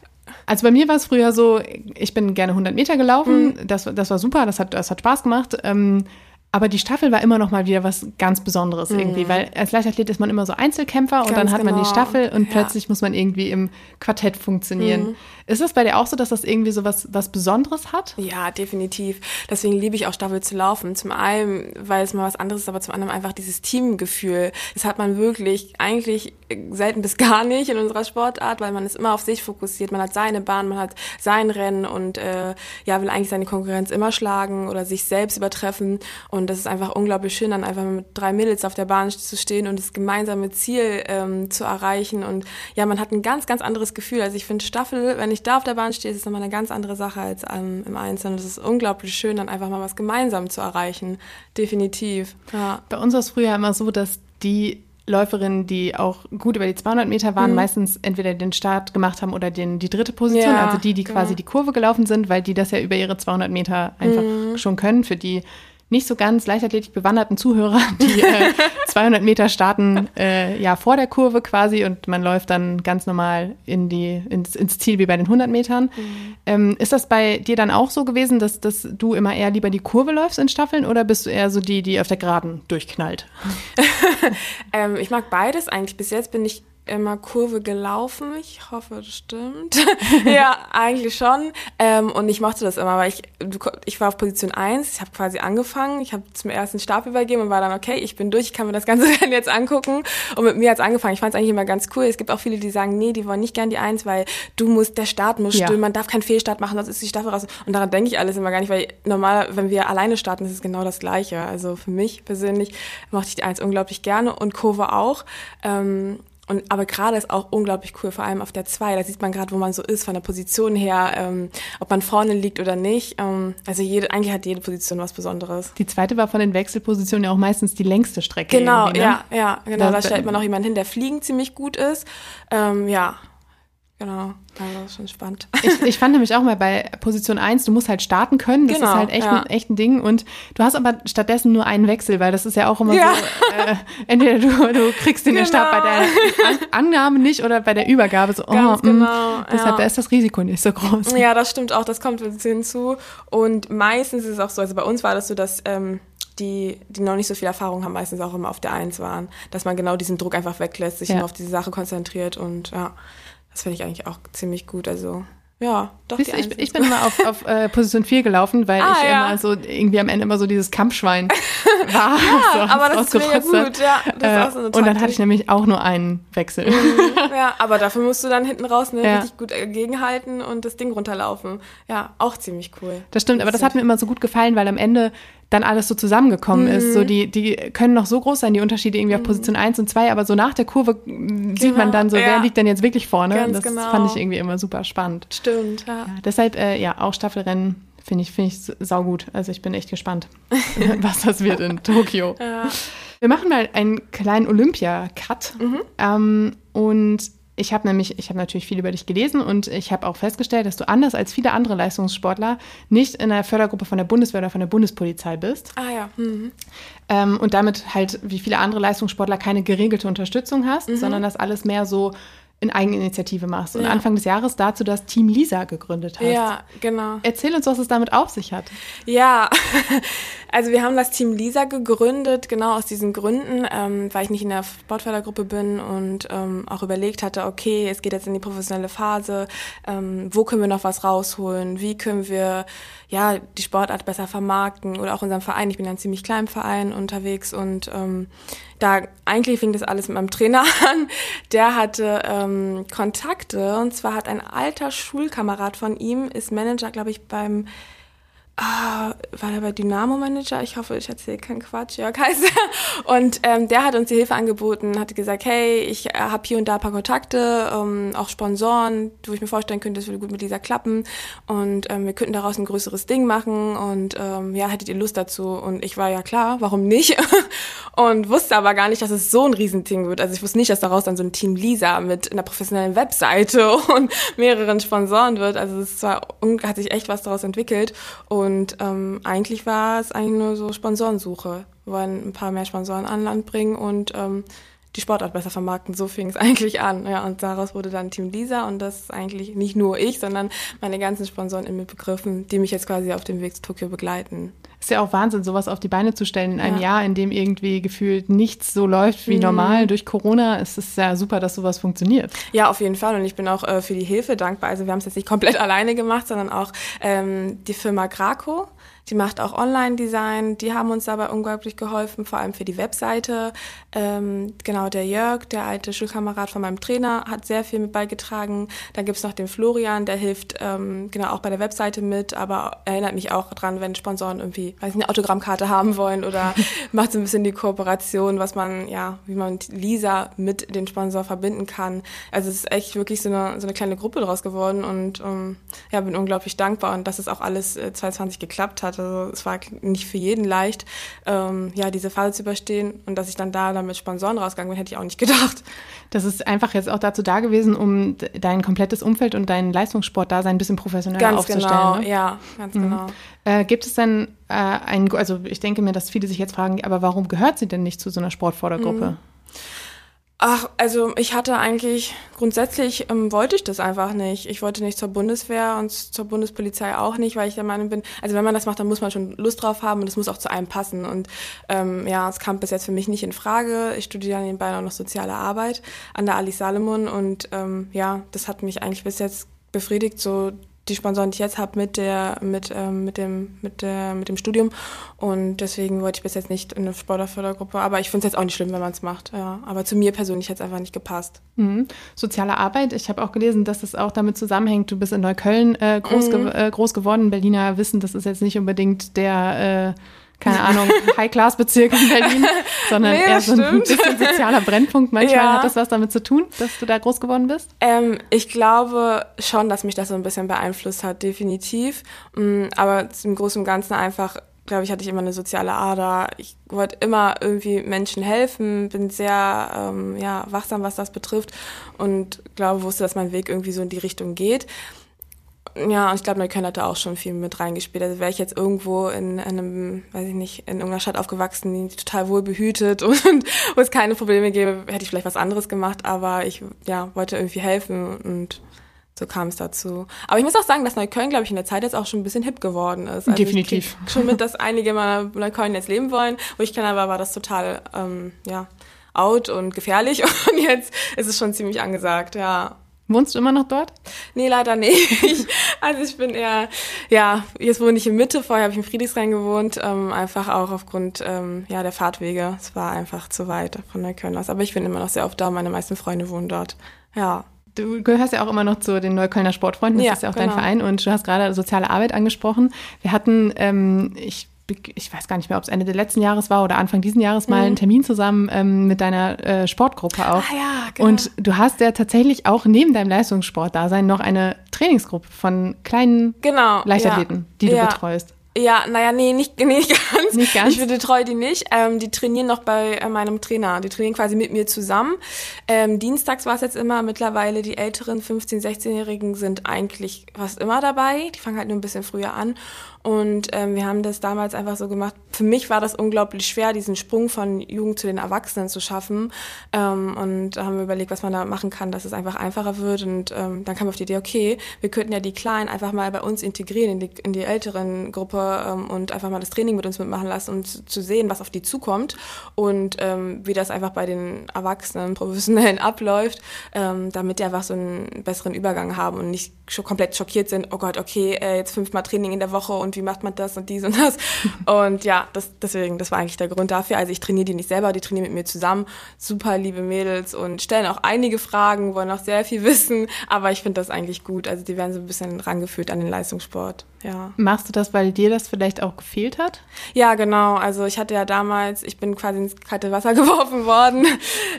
Also bei mir war es früher so, ich bin gerne 100 Meter gelaufen, Mhm. das, das war super, das hat, das hat Spaß gemacht. Ähm, aber die Staffel war immer noch mal wieder was ganz Besonderes irgendwie, weil als Leichtathlet ist man immer so Einzelkämpfer und Mhm. Ganz dann hat man die genau. Staffel und Ja. plötzlich muss man irgendwie im Quartett funktionieren. Mhm. Ist es bei dir auch so, dass das irgendwie so was, was Besonderes hat? Ja, definitiv. Deswegen liebe ich auch Staffel zu laufen. Zum einen, weil es mal was anderes ist, aber zum anderen einfach dieses Teamgefühl. Das hat man wirklich eigentlich selten bis gar nicht in unserer Sportart, weil man ist immer auf sich fokussiert. Man hat seine Bahn, man hat sein Rennen und äh, ja, will eigentlich seine Konkurrenz immer schlagen oder sich selbst übertreffen. Und das ist einfach unglaublich schön, dann einfach mit drei Mädels auf der Bahn zu stehen und das gemeinsame Ziel ähm, zu erreichen. Und ja, man hat ein ganz, ganz anderes Gefühl. Also ich finde Staffel, wenn ich da auf der Bahn stehe, ist es nochmal eine ganz andere Sache als ähm, im Einzelnen. Das ist unglaublich schön, dann einfach mal was gemeinsam zu erreichen. Definitiv. Ja. Bei uns war es früher immer so, dass die Läuferinnen, die auch gut über die 200 Meter waren, meistens entweder den Start gemacht haben oder den, die dritte Position, Ja, also die, die quasi genau. die Kurve gelaufen sind, weil die das ja über ihre 200 Meter einfach schon können. Für die nicht so ganz leichtathletik bewanderten Zuhörer, *laughs* die äh, 200 Meter starten äh, ja vor der Kurve quasi und man läuft dann ganz normal in die, ins, ins Ziel wie bei den 100 Metern. Ähm, ist das bei dir dann auch so gewesen, dass, dass du immer eher lieber die Kurve läufst in Staffeln oder bist du eher so die, die auf der Geraden durchknallt? *laughs* Ähm, ich mag beides eigentlich. Bis jetzt bin ich immer Kurve gelaufen. Ich hoffe, das stimmt. *laughs* ja, eigentlich schon. Ähm, und ich mochte das immer, weil ich, ich war auf Position 1, ich habe quasi angefangen, ich habe zum ersten Stab übergeben und war dann, okay, ich bin durch, ich kann mir das ganze *laughs* Rennen jetzt angucken. Und mit mir hat's angefangen. Ich fand es eigentlich immer ganz cool. Es gibt auch viele, die sagen, nee, die wollen nicht gern die 1, weil du musst, der Start muss Ja. stimmen, man darf keinen Fehlstart machen, sonst ist die Staffel raus. Und daran denke ich alles immer gar nicht, weil normal, wenn wir alleine starten, ist es genau das Gleiche. Also für mich persönlich mochte ich die 1 unglaublich gerne und Kurve auch. Ähm, und, aber gerade ist auch unglaublich cool, vor allem auf der 2. Da sieht man gerade, wo man so ist, von der Position her, ähm, ob man vorne liegt oder nicht. Ähm, also jede, eigentlich hat jede Position was Besonderes. Die zweite war von den Wechselpositionen ja auch meistens die längste Strecke. Genau, ne? ja, ja, genau. Da- Da, stellt man auch jemanden hin, der fliegen ziemlich gut ist. Ähm, ja, genau. Also das ist schon spannend. Ich, ich fand nämlich auch mal bei Position 1, du musst halt starten können. Das Genau, ist halt echt, ja. ein, echt ein Ding. Und du hast aber stattdessen nur einen Wechsel, weil das ist ja auch immer Ja. so, äh, entweder du, du kriegst den Genau. Start bei der An Annahme nicht oder bei der Übergabe. So, oh, Ganz mh, genau, Deshalb ja. da ist das Risiko nicht so groß. Ja, das stimmt auch, das kommt hinzu. Und meistens ist es auch so, also bei uns war das so, dass ähm, die, die noch nicht so viel Erfahrung haben, meistens auch immer auf der Eins waren. Dass man genau diesen Druck einfach weglässt, sich Ja. nur auf diese Sache konzentriert und ja, das finde ich eigentlich auch ziemlich gut. Also ja, doch. Siehst, ich, ich bin immer auf, *laughs* auf äh, Position 4 gelaufen, weil Ah, ich ja. immer so irgendwie am Ende immer so dieses Kampfschwein *laughs* war. so aber das ist mega gut, ja, das ist auch so äh, und dann hatte ich nämlich auch nur einen Wechsel. *laughs* Ja, aber dafür musst du dann hinten raus ne, Ja. richtig gut äh, gegenhalten und das Ding runterlaufen. Ja, auch ziemlich cool. Das stimmt, aber das hat mir immer so gut gefallen, weil am Ende dann alles so zusammengekommen ist. Mhm. So die, die können noch so groß sein, die Unterschiede irgendwie auf Position 1 und 2, aber so nach der Kurve mm, sieht man dann so, wer Genau, ja. liegt denn jetzt wirklich vorne? Ganz das genau. fand ich irgendwie immer super spannend. Stimmt, ja. Ja, deshalb, äh, ja, auch Staffelrennen finde ich, finde ich saugut. Also ich bin echt gespannt, *laughs* *laughs* was das wird in Tokio. Ja. Wir machen mal einen kleinen Olympia-Cut. Mhm. Ähm, und ich habe nämlich, ich habe natürlich viel über dich gelesen und ich habe auch festgestellt, dass du anders als viele andere Leistungssportler nicht in der Fördergruppe von der Bundeswehr oder von der Bundespolizei bist. Ah ja. Mhm. Ähm, und damit halt wie viele andere Leistungssportler keine geregelte Unterstützung hast, sondern das alles mehr so in Eigeninitiative machst und Ja. Anfang des Jahres dazu das Team Lisa gegründet hast. Ja, genau. Erzähl uns, was es damit auf sich hat. Ja, *laughs* also wir haben das Team Lisa gegründet, genau aus diesen Gründen, ähm, weil ich nicht in der Sportfördergruppe bin und ähm, auch überlegt hatte, okay, es geht jetzt in die professionelle Phase, ähm, wo können wir noch was rausholen, wie können wir ja die Sportart besser vermarkten oder auch unseren Verein. Ich bin ja ein ziemlich kleinen Verein unterwegs und ähm, da eigentlich fing das alles mit meinem Trainer *laughs* an. Der hatte ähm, Kontakte und zwar hat ein alter Schulkamerad von ihm, ist Manager, glaube ich, beim Ah, war der bei Dynamo Manager? Ich hoffe, ich erzähle keinen Quatsch. Jörg heißt er. *laughs* Und ähm, der hat uns die Hilfe angeboten, hat gesagt, hey, ich äh, habe hier und da ein paar Kontakte, ähm, auch Sponsoren, wo ich mir vorstellen könnte, das würde gut mit dieser klappen. Und ähm, wir könnten daraus ein größeres Ding machen. Und ähm, ja, hättet ihr Lust dazu? Und ich war ja klar, warum nicht? *laughs* und wusste aber gar nicht, dass es so ein Riesending wird. Also ich wusste nicht, dass daraus dann so ein Team Lisa mit einer professionellen Webseite *laughs* und mehreren Sponsoren wird. Also es war, hat sich echt was daraus entwickelt. Und ähm, eigentlich war es eigentlich nur so Sponsorensuche. Wir wollen ein paar mehr Sponsoren an Land bringen und ähm, die Sportart besser vermarkten. So fing es *laughs* eigentlich an. Ja, und daraus wurde dann Team Lisa und das ist eigentlich nicht nur ich, sondern meine ganzen Sponsoren in mir begriffen, die mich jetzt quasi auf dem Weg zu Tokio begleiten. Ist ja auch Wahnsinn, sowas auf die Beine zu stellen in einem Ja. Jahr, in dem irgendwie gefühlt nichts so läuft wie normal durch Corona. Es ist ja super, dass sowas funktioniert. Ja, auf jeden Fall. Und ich bin auch äh, für die Hilfe dankbar. Also wir haben es jetzt nicht komplett *laughs* alleine gemacht, sondern auch ähm, die Firma Graco. Die macht auch Online-Design. Die haben uns dabei unglaublich geholfen, vor allem für die Webseite. Ähm, genau, der Jörg, der alte Schulkamerad von meinem Trainer, hat sehr viel mit beigetragen. Dann gibt's noch den Florian, der hilft ähm, genau auch bei der Webseite mit, aber erinnert mich auch dran, wenn Sponsoren irgendwie, weiß nicht, eine Autogrammkarte haben wollen oder *laughs* macht so ein bisschen die Kooperation, was man, ja, wie man Lisa mit den Sponsor verbinden kann. Also es ist echt wirklich so eine, so eine kleine Gruppe draus geworden und ähm, ja, bin unglaublich dankbar und dass es auch alles äh, 2020 geklappt hat. Also es war nicht für jeden leicht, ähm, ja, diese Phase zu überstehen und dass ich dann da mit Sponsoren rausgegangen bin, hätte ich auch nicht gedacht. Das ist einfach jetzt auch dazu da gewesen, um dein komplettes Umfeld und dein Leistungssportdasein ein bisschen professioneller Ganz aufzustellen. genau, ne? ja, ganz genau. Äh, gibt es denn äh, ein, also ich denke mir, dass viele sich jetzt fragen, aber warum gehört sie denn nicht zu so einer Sportfördergruppe? Ach, also ich hatte eigentlich, grundsätzlich ähm, wollte ich das einfach nicht. Ich wollte nicht zur Bundeswehr und zur Bundespolizei auch nicht, weil ich der Meinung bin, also wenn man das macht, dann muss man schon Lust drauf haben und es muss auch zu einem passen. Und ähm, ja, es kam bis jetzt für mich nicht in Frage. Ich studiere nebenbei auch noch soziale Arbeit an der Alice Salomon und ähm, ja, das hat mich eigentlich bis jetzt befriedigt, so die Sponsoren, die ich jetzt habe mit der, mit, ähm, mit dem, mit der, mit dem Studium. Und deswegen wollte ich bis jetzt nicht in eine Sportlerfördergruppe. Aber ich finde es jetzt auch nicht schlimm, wenn man es macht. Ja. Aber zu mir persönlich hat es einfach nicht gepasst. Mhm. Soziale Arbeit, ich habe auch gelesen, dass es auch damit zusammenhängt, du bist in Neukölln äh, groß, ge äh, groß geworden. Berliner wissen, das ist jetzt nicht unbedingt der, äh, keine Ahnung, *laughs* High-Class-Bezirk in Berlin, *laughs* sondern Nee, eher so ein stimmt. bisschen sozialer Brennpunkt. Manchmal Ja. hat das was damit zu tun, dass du da groß geworden bist. Ähm, ich glaube schon, dass mich das so ein bisschen beeinflusst hat, definitiv. Mm, Aber im Großen und Ganzen einfach, glaube ich, hatte ich immer eine soziale Ader. Ich wollte immer irgendwie Menschen helfen, bin sehr ähm, ja, wachsam, was das betrifft und glaube, wusste, dass mein Weg irgendwie so in die Richtung geht. Ja, und ich glaube, Neukölln hat da auch schon viel mit reingespielt. Also wäre ich jetzt irgendwo in einem, weiß ich nicht, in irgendeiner Stadt aufgewachsen, die total wohl behütet *laughs* und wo es keine Probleme gäbe, hätte ich vielleicht was anderes gemacht, aber ich ja, wollte irgendwie helfen und so kam es dazu. Aber ich muss auch sagen, dass Neukölln, glaube ich, in der Zeit jetzt auch schon ein bisschen hip geworden ist. Also Definitiv. Schon mit, dass einige mal Neukölln jetzt leben wollen. Wo ich kenne, aber war das total, ähm, ja, out und gefährlich. *laughs* Und jetzt ist es schon ziemlich angesagt, ja. Wohnst du immer noch dort? Nee, leider nicht. *laughs* Also ich bin eher, ja, jetzt wohne ich in Mitte, vorher habe ich in Friedrichshain gewohnt, ähm, einfach auch aufgrund ähm, ja, der Fahrtwege. Es war einfach zu weit von Neukölln aus. Aber ich bin immer noch sehr oft da, meine meisten Freunde wohnen dort. Ja. Du gehörst ja auch immer noch zu den Neuköllner Sportfreunden, das Ja, ist ja auch genau. dein Verein und du hast gerade soziale Arbeit angesprochen. Wir hatten, ähm, ich, ich weiß gar nicht mehr, ob es Ende des letzten Jahres war oder Anfang diesen Jahres mal einen Termin zusammen ähm, mit deiner äh, Sportgruppe auch. Mhm. Ah ja, genau. Und du hast ja tatsächlich auch neben deinem Leistungssportdasein noch eine Trainingsgruppe von kleinen Genau. Leichtathleten, ja. die du ja. betreust. Ja, naja, nee, nicht, *laughs* nicht ganz. Nicht ganz? Ich betreue die nicht. Ähm, die trainieren noch bei äh, meinem Trainer. Die trainieren quasi mit mir zusammen. Ähm, dienstags war es jetzt immer. Mittlerweile die älteren 15-, 16-Jährigen sind eigentlich fast immer dabei. Die fangen halt nur ein bisschen früher an. Und ähm, wir haben das damals einfach so gemacht. Für mich war das unglaublich schwer, diesen Sprung von Jugend zu den Erwachsenen zu schaffen. Ähm, und da haben wir überlegt, was man da machen kann, dass es einfach einfacher wird. Und ähm, dann kam auf die Idee, okay, wir könnten ja die Kleinen einfach mal bei uns integrieren in die, in die älteren Gruppe ähm, und einfach mal das Training mit uns mitmachen lassen und zu, zu sehen, was auf die zukommt und ähm, wie das einfach bei den Erwachsenen, Professionellen *laughs* abläuft, ähm, damit die einfach so einen besseren Übergang haben und nicht schon komplett schockiert sind, oh Gott, okay, äh, jetzt fünfmal Training in der Woche und wie macht man das und dies und das. *laughs* Und ja, das, deswegen, das war eigentlich der Grund dafür. Also ich trainiere die nicht selber, die trainieren mit mir zusammen. Super liebe Mädels und stellen auch einige Fragen, wollen auch sehr viel wissen, aber ich finde das eigentlich gut. Also die werden so ein bisschen rangeführt an den Leistungssport. Ja. Machst du das, weil dir das vielleicht auch gefehlt hat? Ja, genau. Also ich hatte ja damals, ich bin quasi ins kalte Wasser *laughs* geworfen worden.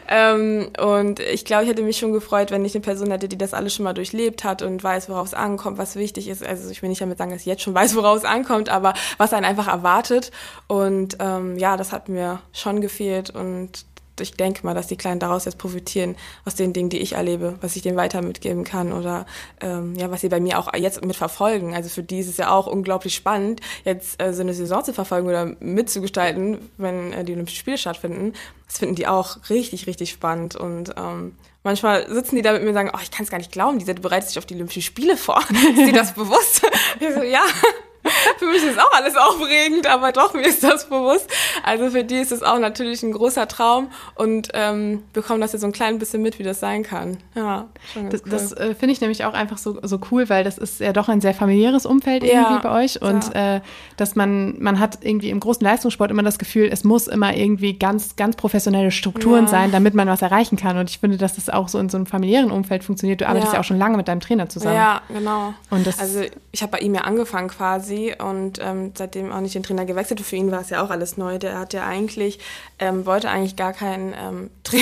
ähm, und ich glaube, ich hätte mich schon gefreut, wenn ich eine Person hätte, die das alles schon mal durchlebt hat und weiß, worauf es ankommt, was wichtig ist. Also ich will nicht damit sagen, dass ich jetzt schon weiß, *laughs* worauf es ankommt, aber was einen einfach erwartet. Und ähm, ja, das hat mir schon gefehlt und ich denke mal, dass die Kleinen daraus jetzt profitieren, aus den Dingen, die ich erlebe, was ich denen weiter mitgeben kann oder ähm, ja, was sie bei mir auch jetzt mit verfolgen. Also für die ist es ja auch unglaublich spannend, jetzt äh, so eine Saison zu verfolgen oder mitzugestalten, wenn äh, die Olympischen Spiele stattfinden. Das finden die auch richtig, richtig spannend und ähm, Manchmal sitzen die da mit mir und sagen, oh, ich kann es gar nicht glauben, die bereitet sich auf die Olympischen Spiele vor. *laughs* ist dir das *laughs* bewusst? Ich so, ja, *laughs* für mich ist auch alles aufregend, aber doch, mir ist das bewusst. Also für die ist es auch natürlich ein großer Traum und ähm, bekommen das jetzt so ein klein bisschen mit, wie das sein kann. Ja, schon Das, cool. das äh, finde ich nämlich auch einfach so, so cool, weil das ist ja doch ein sehr familiäres Umfeld irgendwie ja, bei euch und ja. äh, dass man, man hat irgendwie im großen Leistungssport immer das Gefühl, es muss immer irgendwie ganz, ganz professionelle Strukturen ja. sein, damit man was erreichen kann. Und ich finde, dass das auch so in so einem familiären Umfeld funktioniert. Du arbeitest ja, auch schon lange mit deinem Trainer zusammen. Ja, genau. Und das also ich habe bei ihm ja angefangen quasi und ähm, seitdem auch nicht den Trainer gewechselt. Für ihn war es ja auch alles neu. Der hat ja eigentlich, ähm, wollte eigentlich gar kein ähm, *laughs* Tra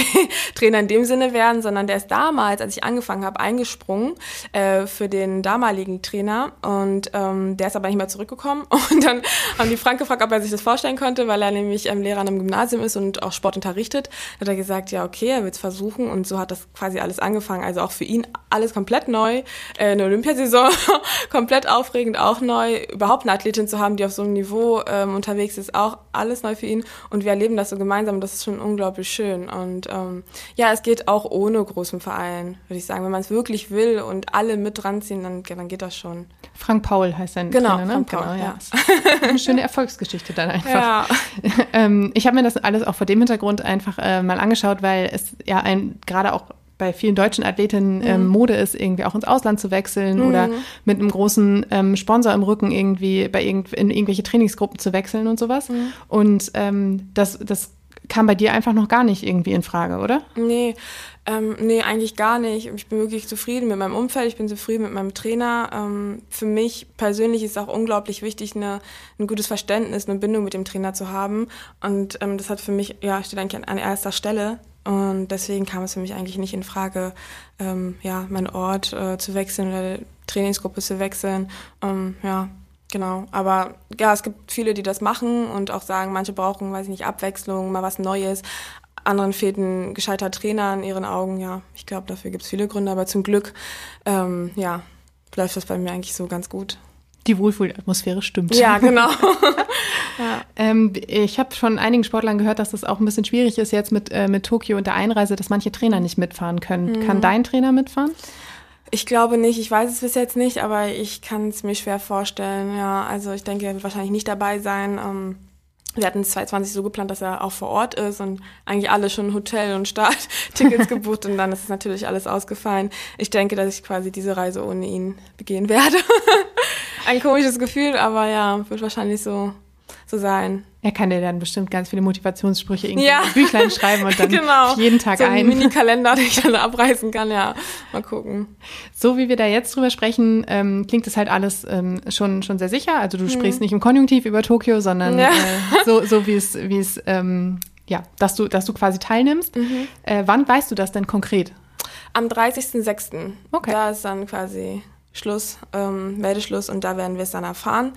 Trainer in dem Sinne werden, sondern der ist damals, als ich angefangen habe, eingesprungen äh, für den damaligen Trainer und ähm, der ist aber nicht mehr zurückgekommen. *laughs* Und dann haben die Frank gefragt, ob er sich das vorstellen konnte, weil er nämlich ähm, Lehrer an einem Gymnasium ist und auch Sport unterrichtet. Da hat er gesagt, ja okay, er wird es versuchen und so hat das quasi alles angefangen. Also auch für ihn alles komplett neu, äh, eine Olympiasaison *laughs* komplett aufregend, auch neu, überhaupt eine Athletin zu haben, die auf so einem Niveau ähm, unterwegs ist, auch alles neu für ihn. Und wir erleben das so gemeinsam und das ist schon unglaublich schön. Und ähm, ja, es geht auch ohne großen Verein, würde ich sagen. Wenn man es wirklich will und alle mit dran ziehen, dann, dann geht das schon. Frank Paul heißt sein genau, Trainer, ne? Frank Paul, genau, ja. ja. *laughs* Eine schöne Erfolgsgeschichte dann einfach. Ja. *laughs* ähm, ich habe mir das alles auch vor dem Hintergrund einfach äh, mal angeschaut, weil es ja ein gerade auch bei vielen deutschen Athletinnen ähm, mhm. Mode ist, irgendwie auch ins Ausland zu wechseln mhm. oder mit einem großen ähm, Sponsor im Rücken irgendwie bei irgend, in irgendwelche Trainingsgruppen zu wechseln und sowas. Mhm. Und ähm, das, das kam bei dir einfach noch gar nicht irgendwie in Frage, oder? Nee, ähm, nee, eigentlich gar nicht. Ich bin wirklich zufrieden mit meinem Umfeld, ich bin zufrieden mit meinem Trainer. Ähm, für mich persönlich ist auch unglaublich wichtig, eine, ein gutes Verständnis, eine Bindung mit dem Trainer zu haben. Und ähm, das hat für mich, ja, steht eigentlich an, an erster Stelle. Und deswegen kam es für mich eigentlich nicht in Frage, ähm, ja, meinen Ort äh, zu wechseln oder Trainingsgruppe zu wechseln. Ähm, ja, genau. Aber ja, es gibt viele, die das machen und auch sagen, manche brauchen, weiß ich nicht, Abwechslung, mal was Neues. Anderen fehlt ein gescheiter Trainer in ihren Augen. Ja, ich glaube, dafür gibt es viele Gründe. Aber zum Glück, ähm, ja, läuft das bei mir eigentlich so ganz gut. Die Wohlfühlatmosphäre stimmt. Ja, *laughs* genau. ja. Ähm, ich habe von einigen Sportlern gehört, dass das auch ein bisschen schwierig ist jetzt mit, äh, mit Tokio und der Einreise, dass manche Trainer nicht mitfahren können. Mhm. Kann dein Trainer mitfahren? Ich glaube nicht, ich weiß es bis jetzt nicht, aber ich kann es mir schwer vorstellen. Ja, also ich denke, er wird wahrscheinlich nicht dabei sein. Ähm, wir hatten 2020 so geplant, dass er auch vor Ort ist und eigentlich alle schon Hotel und Starttickets *laughs* *laughs* gebucht und dann ist es natürlich alles ausgefallen. Ich denke, dass ich quasi diese Reise ohne ihn begehen werde. Ein komisches Gefühl, aber ja, wird wahrscheinlich so so sein. Er kann dir dann bestimmt ganz viele Motivationssprüche irgendwie ja. in Büchlein schreiben und *laughs* dann genau. jeden Tag so ein. einen Mini-Kalender, *laughs* den ich dann abreißen kann, ja. Mal gucken. So wie wir da jetzt drüber sprechen, ähm, klingt das halt alles ähm, schon, schon sehr sicher. Also du mhm. sprichst nicht im Konjunktiv über Tokio, sondern ja. äh, so, so wie es, wie es, ähm, ja, dass du, dass du quasi teilnimmst. Mhm. Äh, wann weißt du das denn konkret? Am 30.06. Okay. Da ist dann quasi Schluss, ähm, Meldeschluss und da werden wir es dann erfahren.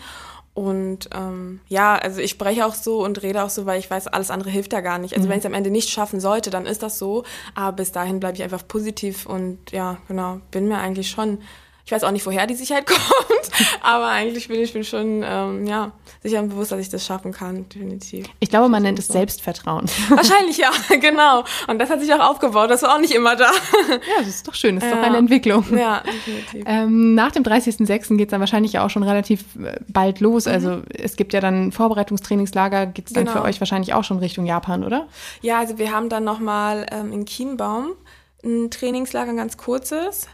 Und ähm, ja, also ich spreche auch so und rede auch so, weil ich weiß, alles andere hilft da gar nicht. Also mhm. wenn ich es am Ende nicht schaffen sollte, dann ist das so. Aber bis dahin bleibe ich einfach positiv und ja, genau, bin mir eigentlich schon ich weiß auch nicht, woher die Sicherheit *laughs* kommt, aber eigentlich bin ich bin schon ähm, ja, sicher und bewusst, dass ich das schaffen kann, definitiv. Ich glaube, man nennt es Selbstvertrauen. Wahrscheinlich ja, *laughs* genau. Und das hat sich auch aufgebaut, das war auch nicht immer da. Ja, das ist doch schön, das ist ja. doch eine Entwicklung. Ja, definitiv. Ähm, nach dem 30.06. geht es dann wahrscheinlich auch schon relativ äh, bald los. Mhm. Also es gibt ja dann Vorbereitungstrainingslager, geht es dann genau. für euch wahrscheinlich auch schon Richtung Japan, oder? Ja, also wir haben dann nochmal ähm, in Chiembaum ein Trainingslager, ein ganz kurzes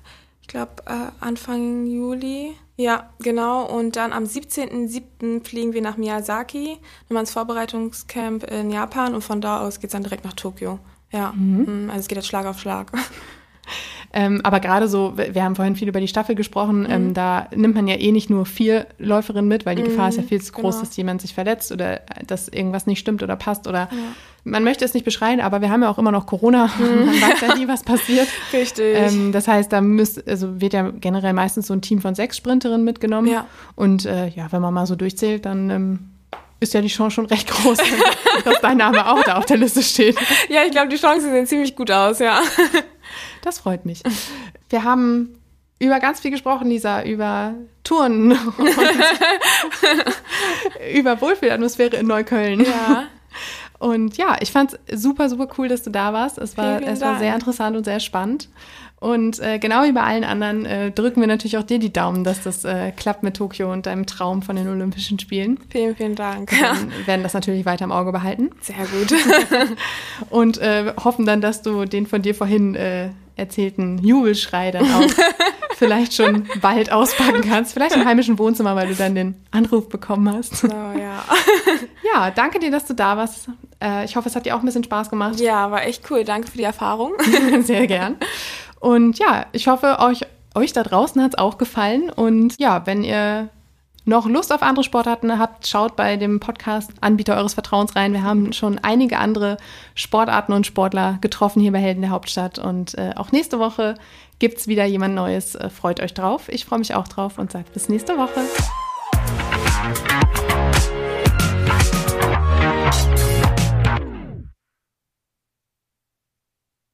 ich glaube, äh, Anfang Juli. Ja, genau. Und dann am 17.07. fliegen wir nach Miyazaki, nochmal ins Vorbereitungscamp in Japan und von da aus geht es dann direkt nach Tokio. Ja, mhm. mhm. also es geht jetzt Schlag auf Schlag. *laughs* Ähm, aber gerade so, wir haben vorhin viel über die Staffel gesprochen, mhm. ähm, da nimmt man ja eh nicht nur vier Läuferinnen mit, weil die mhm, Gefahr ist ja viel zu groß, genau. dass jemand sich verletzt oder dass irgendwas nicht stimmt oder passt oder ja man möchte es nicht beschreien, aber wir haben ja auch immer noch Corona. Mhm. *laughs* Man weiß ja nie, was passiert. Richtig. Ähm, das heißt, da müsst, also wird ja generell meistens so ein Team von sechs Sprinterinnen mitgenommen. Ja. Und äh, ja, wenn man mal so durchzählt, dann ähm, ist ja die Chance schon recht groß, *laughs* dass dein Name auch da auf der Liste steht. Ja, ich glaube, die Chancen sehen ziemlich gut aus, ja. Das freut mich. Wir haben über ganz viel gesprochen, Lisa, über Touren *laughs* und über Wohlfühlatmosphäre in Neukölln. Ja. Und ja, ich fand es super, super cool, dass du da warst. Es war, es war sehr interessant und sehr spannend. Und äh, genau wie bei allen anderen äh, drücken wir natürlich auch dir die Daumen, dass das äh, klappt mit Tokio und deinem Traum von den Olympischen Spielen. Vielen, vielen Dank. Wir werden das natürlich weiter im Auge behalten. Sehr gut. *laughs* und äh, hoffen dann, dass du den von dir vorhin äh, erzählten Jubelschrei dann auch *laughs* vielleicht schon bald auspacken kannst. Vielleicht im heimischen Wohnzimmer, weil du dann den Anruf bekommen hast. Oh, ja. *laughs* ja, danke dir, dass du da warst. Äh, ich hoffe, es hat dir auch ein bisschen Spaß gemacht. Ja, war echt cool. Danke für die Erfahrung. *laughs* Sehr gern. Und ja, ich hoffe, euch, euch da draußen hat es auch gefallen. Und ja, wenn ihr noch Lust auf andere Sportarten habt, schaut bei dem Podcast-Anbieter eures Vertrauens rein. Wir haben schon einige andere Sportarten und Sportler getroffen hier bei Helden der Hauptstadt. Und äh, auch nächste Woche gibt es wieder jemand Neues. Äh, freut euch drauf. Ich freue mich auch drauf und sage bis nächste Woche.